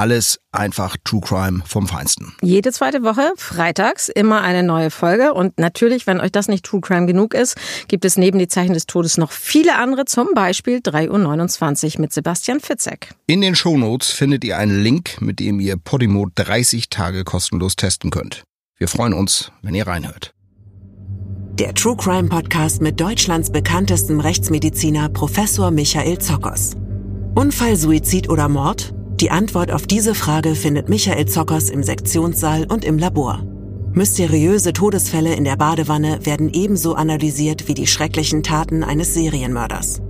Alles einfach True Crime vom Feinsten. Jede zweite Woche, freitags, immer eine neue Folge. Und natürlich, wenn euch das nicht True Crime genug ist, gibt es neben die Zeichen des Todes noch viele andere, zum Beispiel 3.29 Uhr mit Sebastian Fitzek. In den Shownotes findet ihr einen Link, mit dem ihr Podimo 30 Tage kostenlos testen könnt. Wir freuen uns, wenn ihr reinhört. Der True Crime Podcast mit Deutschlands bekanntestem Rechtsmediziner Professor Michael Zockers. Unfall, Suizid oder Mord? Die Antwort auf diese Frage findet Michael Zockers im Sektionssaal und im Labor. Mysteriöse Todesfälle in der Badewanne werden ebenso analysiert wie die schrecklichen Taten eines Serienmörders.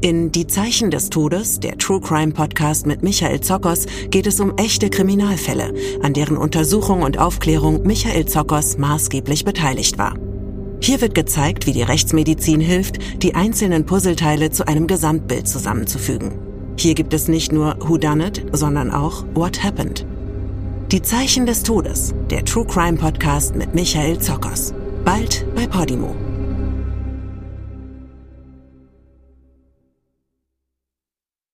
In Die Zeichen des Todes, der True Crime Podcast mit Michael Zockers, geht es um echte Kriminalfälle, an deren Untersuchung und Aufklärung Michael Zockers maßgeblich beteiligt war. Hier wird gezeigt, wie die Rechtsmedizin hilft, die einzelnen Puzzleteile zu einem Gesamtbild zusammenzufügen. Hier gibt es nicht nur Who Done It, sondern auch What Happened. Die Zeichen des Todes, der True Crime Podcast mit Michael Zockers. Bald bei Podimo.